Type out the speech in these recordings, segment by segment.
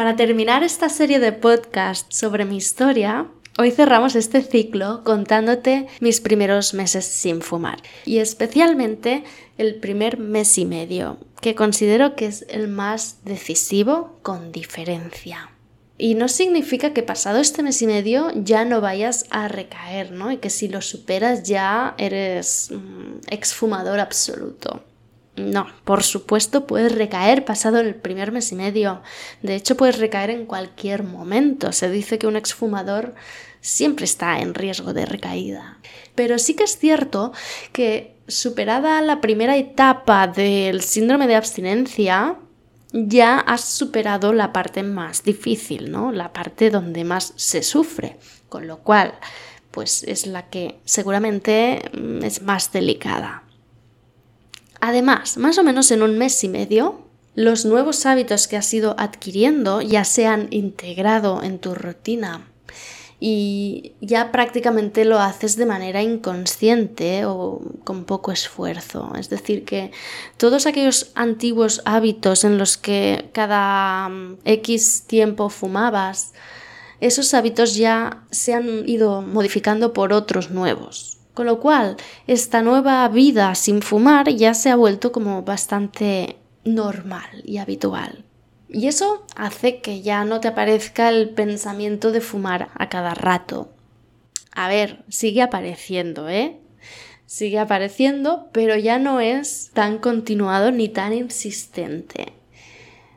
Para terminar esta serie de podcasts sobre mi historia, hoy cerramos este ciclo contándote mis primeros meses sin fumar y especialmente el primer mes y medio, que considero que es el más decisivo con diferencia. Y no significa que pasado este mes y medio ya no vayas a recaer, ¿no? Y que si lo superas ya eres mm, exfumador absoluto. No, por supuesto puedes recaer pasado el primer mes y medio. De hecho, puedes recaer en cualquier momento. Se dice que un exfumador siempre está en riesgo de recaída. Pero sí que es cierto que superada la primera etapa del síndrome de abstinencia, ya has superado la parte más difícil, ¿no? La parte donde más se sufre. Con lo cual, pues es la que seguramente mm, es más delicada. Además, más o menos en un mes y medio, los nuevos hábitos que has ido adquiriendo ya se han integrado en tu rutina y ya prácticamente lo haces de manera inconsciente o con poco esfuerzo. Es decir, que todos aquellos antiguos hábitos en los que cada mm, X tiempo fumabas, esos hábitos ya se han ido modificando por otros nuevos. Con lo cual, esta nueva vida sin fumar ya se ha vuelto como bastante normal y habitual. Y eso hace que ya no te aparezca el pensamiento de fumar a cada rato. A ver, sigue apareciendo, ¿eh? Sigue apareciendo, pero ya no es tan continuado ni tan insistente.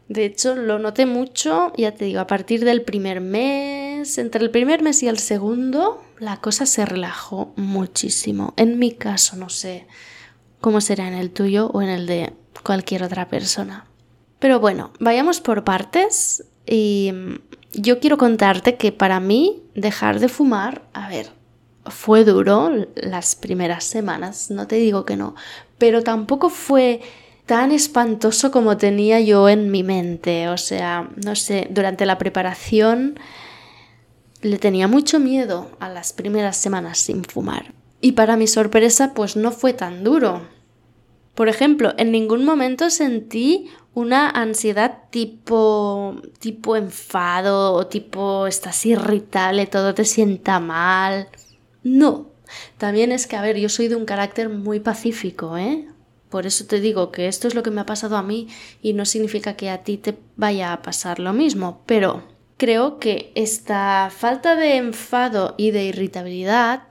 De hecho, lo noté mucho, ya te digo, a partir del primer mes, entre el primer mes y el segundo, la cosa se relajó muchísimo. En mi caso, no sé cómo será en el tuyo o en el de cualquier otra persona. Pero bueno, vayamos por partes y mm, yo quiero contarte que para mí dejar de fumar, a ver, fue duro las primeras semanas, no te digo que no, pero tampoco fue tan espantoso como tenía yo en mi mente. O sea, no sé, durante la preparación le tenía mucho miedo a las primeras semanas sin fumar. Y para mi sorpresa, pues no fue tan duro. Por ejemplo, en ningún momento sentí una ansiedad tipo tipo enfado o tipo estás irritable, todo te sienta mal. No. También es que, a ver, yo soy de un carácter muy pacífico, ¿eh? Por eso te digo que esto es lo que me ha pasado a mí y no significa que a ti te vaya a pasar lo mismo, pero creo que esta falta de enfado y de irritabilidad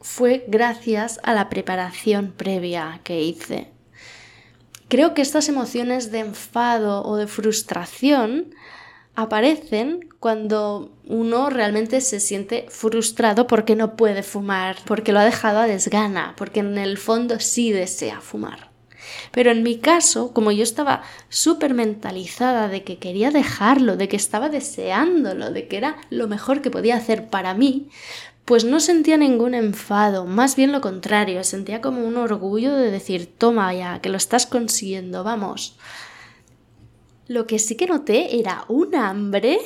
fue gracias a la preparación previa que hice. Creo que estas emociones de enfado o de frustración aparecen cuando uno realmente se siente frustrado porque no puede fumar, porque lo ha dejado a desgana, porque en el fondo sí desea fumar. Pero en mi caso, como yo estaba súper mentalizada de que quería dejarlo, de que estaba deseándolo, de que era lo mejor que podía hacer para mí, pues no sentía ningún enfado, más bien lo contrario, sentía como un orgullo de decir, toma ya, que lo estás consiguiendo, vamos. Lo que sí que noté era un hambre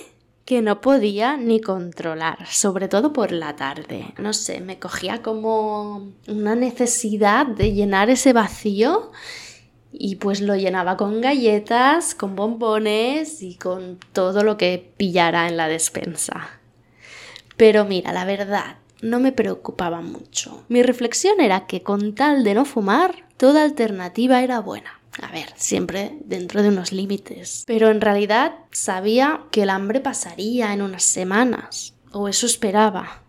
que no podía ni controlar, sobre todo por la tarde. No sé, me cogía como una necesidad de llenar ese vacío y pues lo llenaba con galletas, con bombones y con todo lo que pillara en la despensa. Pero mira, la verdad, no me preocupaba mucho. Mi reflexión era que con tal de no fumar, toda alternativa era buena. A ver, siempre dentro de unos límites. Pero en realidad sabía que el hambre pasaría en unas semanas, o eso esperaba.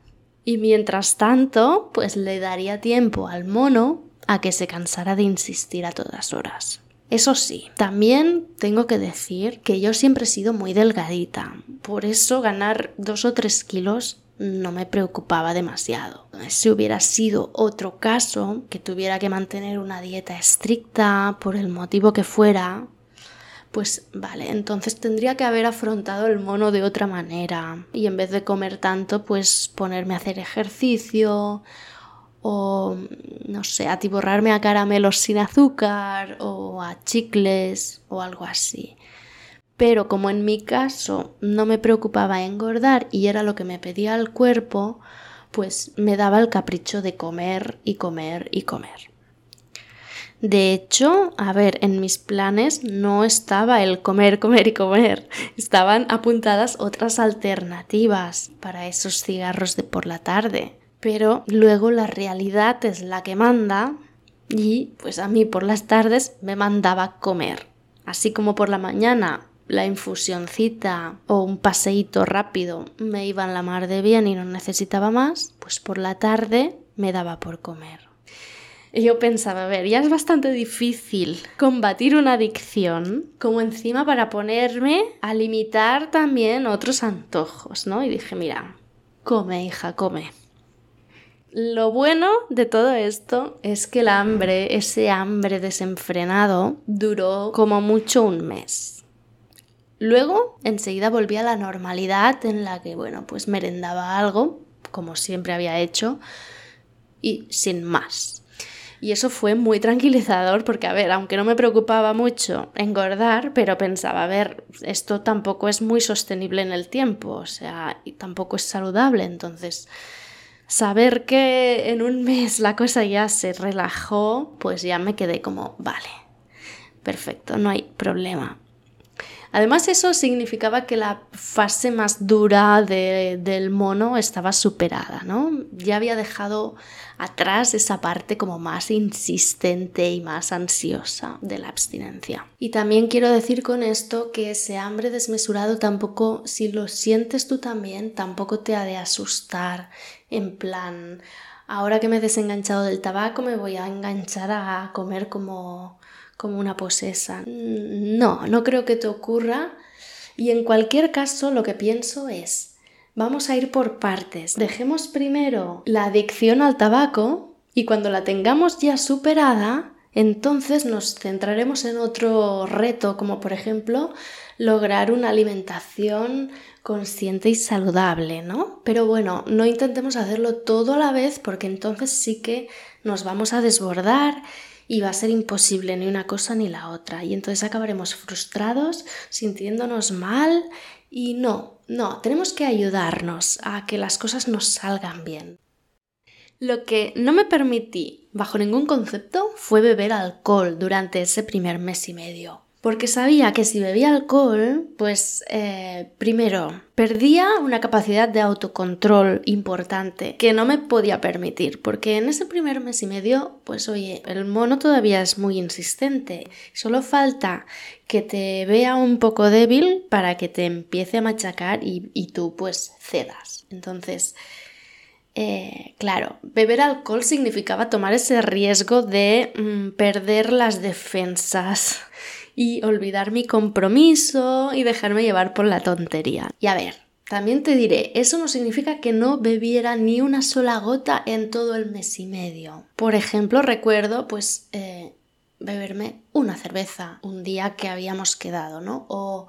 Y mientras tanto, pues le daría tiempo al mono a que se cansara de insistir a todas horas. Eso sí, también tengo que decir que yo siempre he sido muy delgadita, por eso ganar dos o tres kilos no me preocupaba demasiado. Si hubiera sido otro caso, que tuviera que mantener una dieta estricta por el motivo que fuera, pues vale, entonces tendría que haber afrontado el mono de otra manera y en vez de comer tanto, pues ponerme a hacer ejercicio o, no sé, atiborrarme a caramelos sin azúcar o a chicles o algo así. Pero como en mi caso no me preocupaba engordar y era lo que me pedía el cuerpo, pues me daba el capricho de comer y comer y comer. De hecho, a ver, en mis planes no estaba el comer, comer y comer. Estaban apuntadas otras alternativas para esos cigarros de por la tarde. Pero luego la realidad es la que manda y pues a mí por las tardes me mandaba comer. Así como por la mañana la infusioncita o un paseíto rápido me iban la mar de bien y no necesitaba más, pues por la tarde me daba por comer. Y yo pensaba, a ver, ya es bastante difícil combatir una adicción, como encima para ponerme a limitar también otros antojos, ¿no? Y dije, mira, come, hija, come. Lo bueno de todo esto es que el hambre, ese hambre desenfrenado, duró como mucho un mes. Luego, enseguida volví a la normalidad en la que, bueno, pues merendaba algo, como siempre había hecho, y sin más. Y eso fue muy tranquilizador porque, a ver, aunque no me preocupaba mucho engordar, pero pensaba, a ver, esto tampoco es muy sostenible en el tiempo, o sea, y tampoco es saludable. Entonces, saber que en un mes la cosa ya se relajó, pues ya me quedé como, vale, perfecto, no hay problema. Además eso significaba que la fase más dura del mono estaba superada, ¿no? Ya había dejado atrás esa parte como más insistente y más ansiosa de la abstinencia. Y también quiero decir con esto que ese hambre desmesurado tampoco, si lo sientes tú también, tampoco te ha de asustar en plan, ahora que me he desenganchado del tabaco me voy a enganchar a comer como como una posesa. No, no creo que te ocurra. Y en cualquier caso lo que pienso es, vamos a ir por partes. Dejemos primero la adicción al tabaco y cuando la tengamos ya superada, entonces nos centraremos en otro reto, como por ejemplo lograr una alimentación consciente y saludable, ¿no? Pero bueno, no intentemos hacerlo todo a la vez porque entonces sí que nos vamos a desbordar y va a ser imposible ni una cosa ni la otra. Y entonces acabaremos frustrados, sintiéndonos mal y no, no, tenemos que ayudarnos a que las cosas nos salgan bien. Lo que no me permití, bajo ningún concepto, fue beber alcohol durante ese primer mes y medio porque sabía que si bebía alcohol, pues eh, primero, perdía una capacidad de autocontrol importante que no me podía permitir, porque en ese primer mes y medio, pues oye, el mono todavía es muy insistente, solo falta que te vea un poco débil para que te empiece a machacar y, tú pues cedas. Entonces, eh, claro, beber alcohol significaba tomar ese riesgo de mm, perder las defensas y olvidar mi compromiso y dejarme llevar por la tontería. Y a ver, también te diré, eso no significa que no bebiera ni una sola gota en todo el mes y medio. Por ejemplo, recuerdo pues eh, beberme una cerveza un día que habíamos quedado, ¿no? O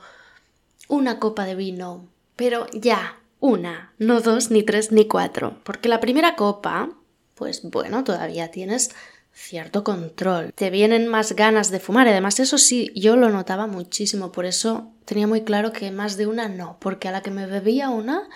una copa de vino, pero ya, una, no dos, ni tres, ni cuatro. Porque la primera copa, pues bueno, todavía tienes cierto control. Te vienen más ganas de fumar. Además, eso sí, yo lo notaba muchísimo. Por eso tenía muy claro que más de una no. Porque a la que me bebía una,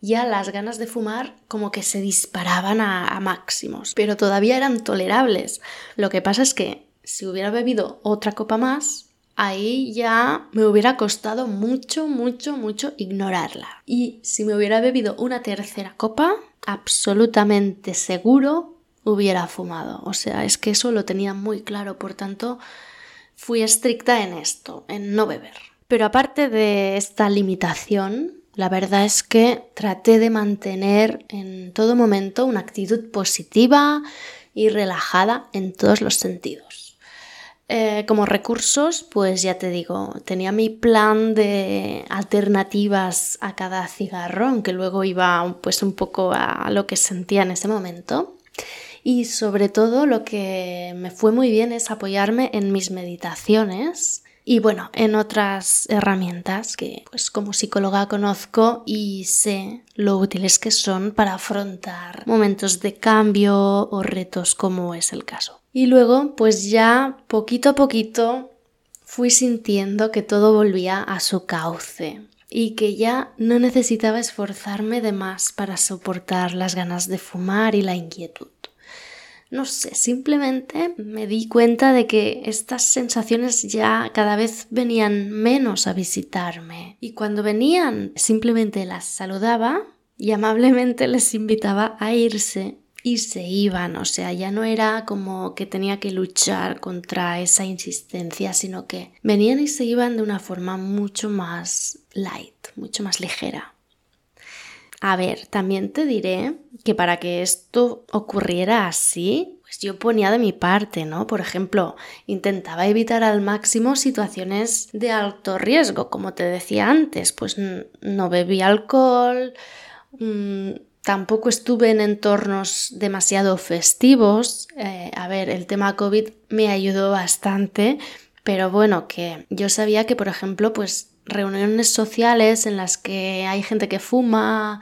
ya las ganas de fumar como que se disparaban a, a máximos. Pero todavía eran tolerables. Lo que pasa es que si hubiera bebido otra copa más, ahí ya me hubiera costado mucho, mucho, mucho ignorarla. Y si me hubiera bebido una tercera copa, absolutamente seguro hubiera fumado. O sea, es que eso lo tenía muy claro, por tanto, fui estricta en esto, en no beber. Pero aparte de esta limitación, la verdad es que traté de mantener en todo momento una actitud positiva y relajada en todos los sentidos. Eh, como recursos, pues ya te digo, tenía mi plan de alternativas a cada cigarro, aunque luego iba pues un poco a lo que sentía en ese momento. Y sobre todo lo que me fue muy bien es apoyarme en mis meditaciones Y bueno, en otras herramientas que pues como psicóloga conozco y sé lo útiles que son para afrontar momentos de cambio o retos como es el caso. Y luego pues ya poquito a poquito fui sintiendo que todo volvía a su cauce y que ya no necesitaba esforzarme de más para soportar las ganas de fumar y la inquietud. No sé, simplemente me di cuenta de que estas sensaciones ya cada vez venían menos a visitarme. Y cuando venían, simplemente las saludaba y amablemente les invitaba a irse y se iban, o sea, ya no era como que tenía que luchar contra esa insistencia, sino que venían y se iban de una forma mucho más light, mucho más ligera. A ver, también te diré que para que esto ocurriera así, pues yo ponía de mi parte, ¿no? Por ejemplo, intentaba evitar al máximo situaciones de alto riesgo, como te decía antes, pues no bebí alcohol, mm, tampoco estuve en entornos demasiado festivos. Eh, a ver, el tema COVID me ayudó bastante, pero bueno, que yo sabía que, por ejemplo, pues reuniones sociales en las que hay gente que fuma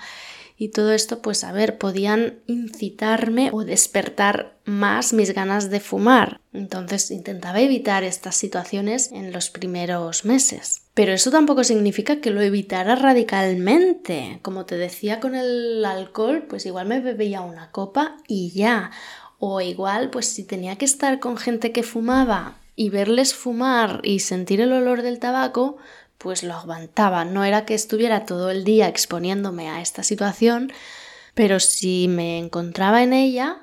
y todo esto, pues a ver, podían incitarme o despertar más mis ganas de fumar. Entonces intentaba evitar estas situaciones en los primeros meses. Pero eso tampoco significa que lo evitara radicalmente. Como te decía con el alcohol, pues igual me bebía una copa y ya. O igual, pues si tenía que estar con gente que fumaba y verles fumar y sentir el olor del tabaco, pues lo aguantaba. No era que estuviera todo el día exponiéndome a esta situación, pero si me encontraba en ella,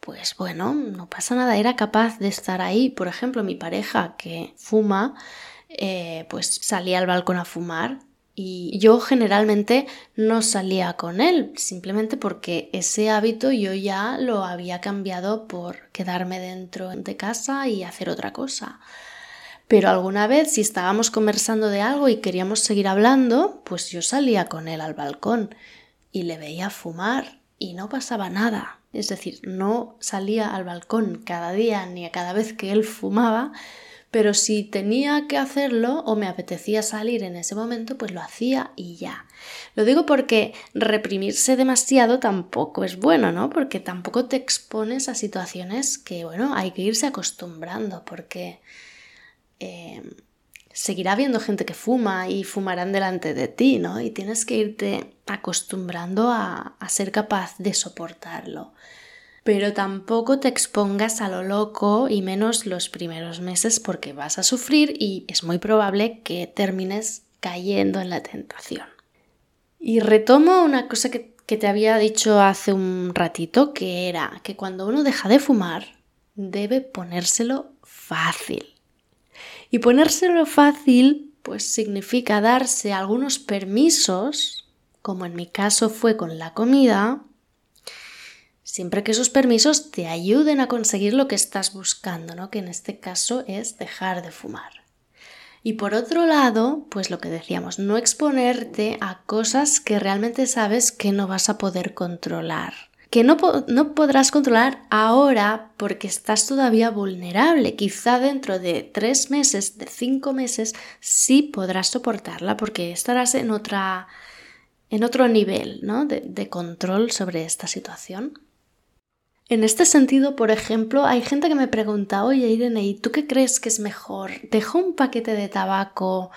pues bueno, no pasa nada, era capaz de estar ahí. Por ejemplo, mi pareja que fuma, eh, pues salía al balcón a fumar y yo generalmente no salía con él, simplemente porque ese hábito yo ya lo había cambiado por quedarme dentro de casa y hacer otra cosa. Pero alguna vez si estábamos conversando de algo y queríamos seguir hablando, pues yo salía con él al balcón y le veía fumar y no pasaba nada. Es decir, no salía al balcón cada día ni a cada vez que él fumaba, pero si tenía que hacerlo o me apetecía salir en ese momento, pues lo hacía y ya. Lo digo porque reprimirse demasiado tampoco es bueno, ¿no? Porque tampoco te expones a situaciones que, bueno, hay que irse acostumbrando, porque Em, seguirá habiendo gente que fuma y fumarán delante de ti, ¿no? Y tienes que irte acostumbrando a, ser capaz de soportarlo. Pero tampoco te expongas a lo loco y menos los primeros meses porque vas a sufrir y es muy probable que termines cayendo en la tentación. Y retomo una cosa que, que te había dicho hace un ratito, que era que cuando uno deja de fumar, debe ponérselo fácil. Y ponérselo fácil, pues significa darse algunos permisos, como en mi caso fue con la comida, siempre que esos permisos te ayuden a conseguir lo que estás buscando, ¿no? Que en este caso es dejar de fumar. Y por otro lado, pues lo que decíamos, no exponerte a cosas que realmente sabes que no vas a poder controlar que no, no, podrás controlar ahora porque estás todavía vulnerable. Quizá dentro de tres meses, de cinco meses, sí podrás soportarla porque estarás en, otra, en otro nivel ¿no? de, de control sobre esta situación. En este sentido, por ejemplo, hay gente que me pregunta, oye Irene, ¿y tú qué crees que es mejor? ¿Dejo un paquete de tabaco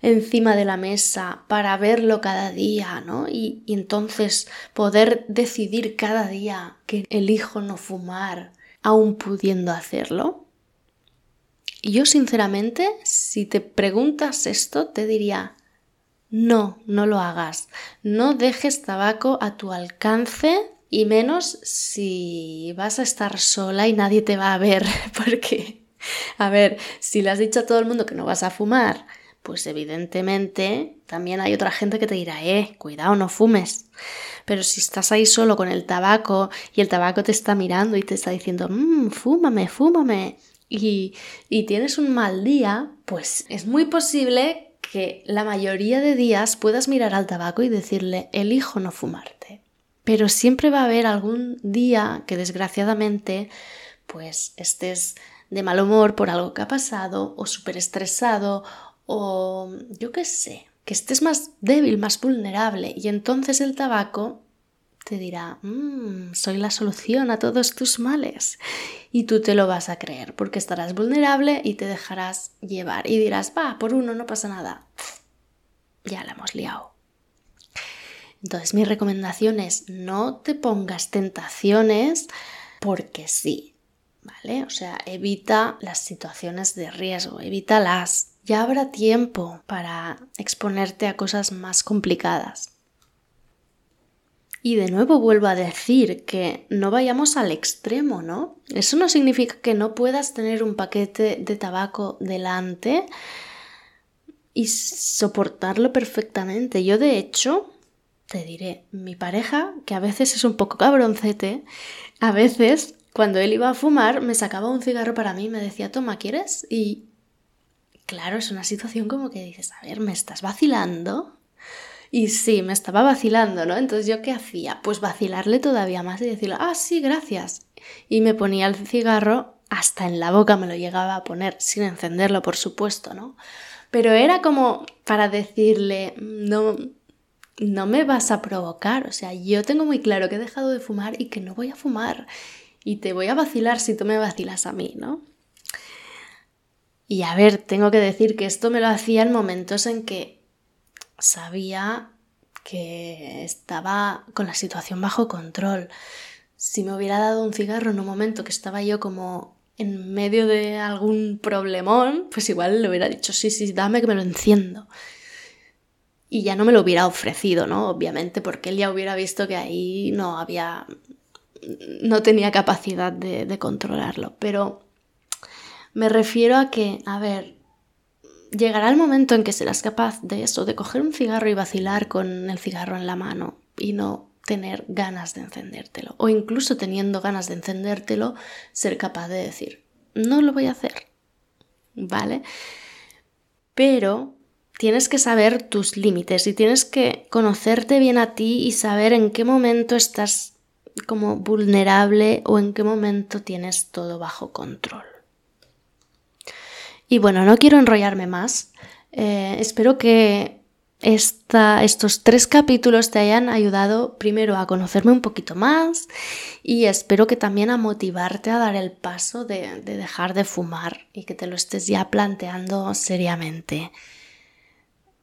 encima de la mesa para verlo cada día, ¿no? Y, y entonces poder decidir cada día que elijo no fumar, aún pudiendo hacerlo. Y yo sinceramente, si te preguntas esto, te diría, no, no lo hagas. No dejes tabaco a tu alcance y menos si vas a estar sola y nadie te va a ver, porque, a ver, si le has dicho a todo el mundo que no vas a fumar, pues evidentemente también hay otra gente que te dirá, eh, cuidado, no fumes. Pero si estás ahí solo con el tabaco y el tabaco te está mirando y te está diciendo, mmm, fúmame, fúmame, y, y tienes un mal día, pues es muy posible que la mayoría de días puedas mirar al tabaco y decirle, elijo no fumarte. Pero siempre va a haber algún día que desgraciadamente pues estés de mal humor por algo que ha pasado, o súper estresado, o yo qué sé, que estés más débil, más vulnerable, y entonces el tabaco te dirá, mmm, soy la solución a todos tus males. Y tú te lo vas a creer, porque estarás vulnerable y te dejarás llevar. Y dirás, va, por uno no pasa nada. Ya la hemos liado. Entonces mi recomendación es no te pongas tentaciones porque sí, ¿vale? O sea, evita las situaciones de riesgo, evítalas. Ya habrá tiempo para exponerte a cosas más complicadas. Y de nuevo vuelvo a decir que no vayamos al extremo, ¿no? Eso no significa que no puedas tener un paquete de tabaco delante y soportarlo perfectamente. Yo de hecho, te diré, mi pareja, que a veces es un poco cabroncete, a veces cuando él iba a fumar me sacaba un cigarro para mí y me decía, toma, ¿quieres? Y claro, es una situación como que dices, a ver, ¿me estás vacilando? Y sí, me estaba vacilando, ¿no? Entonces yo qué hacía? Pues vacilarle todavía más y decirle, ah, sí, gracias. Y me ponía el cigarro hasta en la boca, me lo llegaba a poner, sin encenderlo, por supuesto, ¿no? Pero era como para decirle, no, no me vas a provocar, o sea, yo tengo muy claro que he dejado de fumar y que no voy a fumar. Y te voy a vacilar si tú me vacilas a mí, ¿no? Y a ver, tengo que decir que esto me lo hacía en momentos en que sabía que estaba con la situación bajo control. Si me hubiera dado un cigarro en un momento que estaba yo como en medio de algún problemón, pues igual le hubiera dicho, sí, sí, dame que me lo enciendo. Y ya no me lo hubiera ofrecido, ¿no? Obviamente, porque él ya hubiera visto que ahí no había, no tenía capacidad de, de controlarlo. Pero me refiero a que, a ver, llegará el momento en que serás capaz de eso, de coger un cigarro y vacilar con el cigarro en la mano y no tener ganas de encendértelo. O incluso teniendo ganas de encendértelo, ser capaz de decir, no lo voy a hacer. ¿Vale? Pero tienes que saber tus límites y tienes que conocerte bien a ti y saber en qué momento estás como vulnerable o en qué momento tienes todo bajo control. Y bueno, no quiero enrollarme más. Eh, espero que estos tres capítulos te hayan ayudado primero a conocerme un poquito más y espero que también a motivarte a dar el paso de, dejar de fumar y que te lo estés ya planteando seriamente.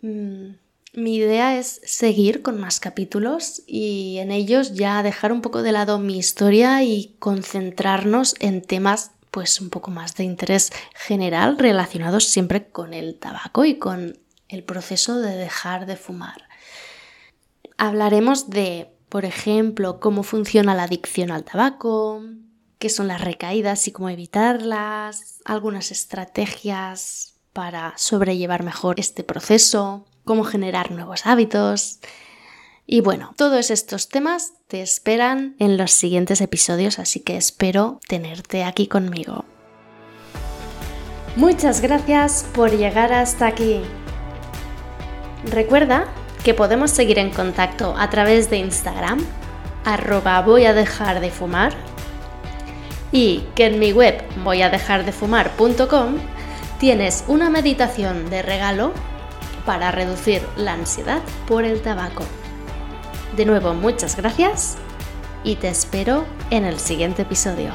Mm, mi idea es seguir con más capítulos y en ellos ya dejar un poco de lado mi historia y concentrarnos en temas pues un poco más de interés general relacionados siempre con el tabaco y con el proceso de dejar de fumar. Hablaremos de, por ejemplo, cómo funciona la adicción al tabaco, qué son las recaídas y cómo evitarlas, algunas estrategias para sobrellevar mejor este proceso, cómo generar nuevos hábitos, y bueno, todos estos temas te esperan en los siguientes episodios, así que espero tenerte aquí conmigo. Muchas gracias por llegar hasta aquí. Recuerda que podemos seguir en contacto a través de Instagram, arroba voy a dejar de fumar, y que en mi web voy a dejar de fumar.com tienes una meditación de regalo para reducir la ansiedad por el tabaco. De nuevo, muchas gracias y te espero en el siguiente episodio.